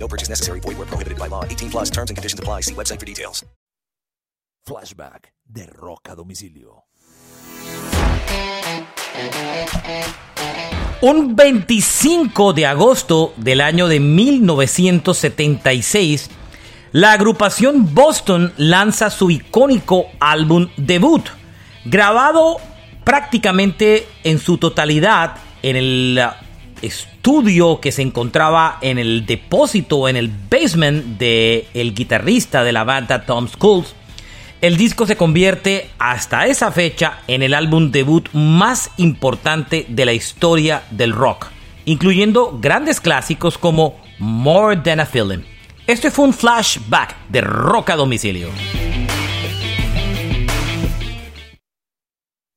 No purchase necessary. Void where prohibited by law. 18 plus terms and conditions apply. See website for details. Flashback de Rock a Domicilio. Un 25 de agosto del año de 1976, la agrupación Boston lanza su icónico álbum debut, grabado prácticamente en su totalidad en el estudio que se encontraba en el depósito, en el basement de el guitarrista de la banda Tom Schools. El disco se convierte hasta esa fecha en el álbum debut más importante de la historia del rock, incluyendo grandes clásicos como More Than a Feeling. Este fue un flashback de rock a domicilio.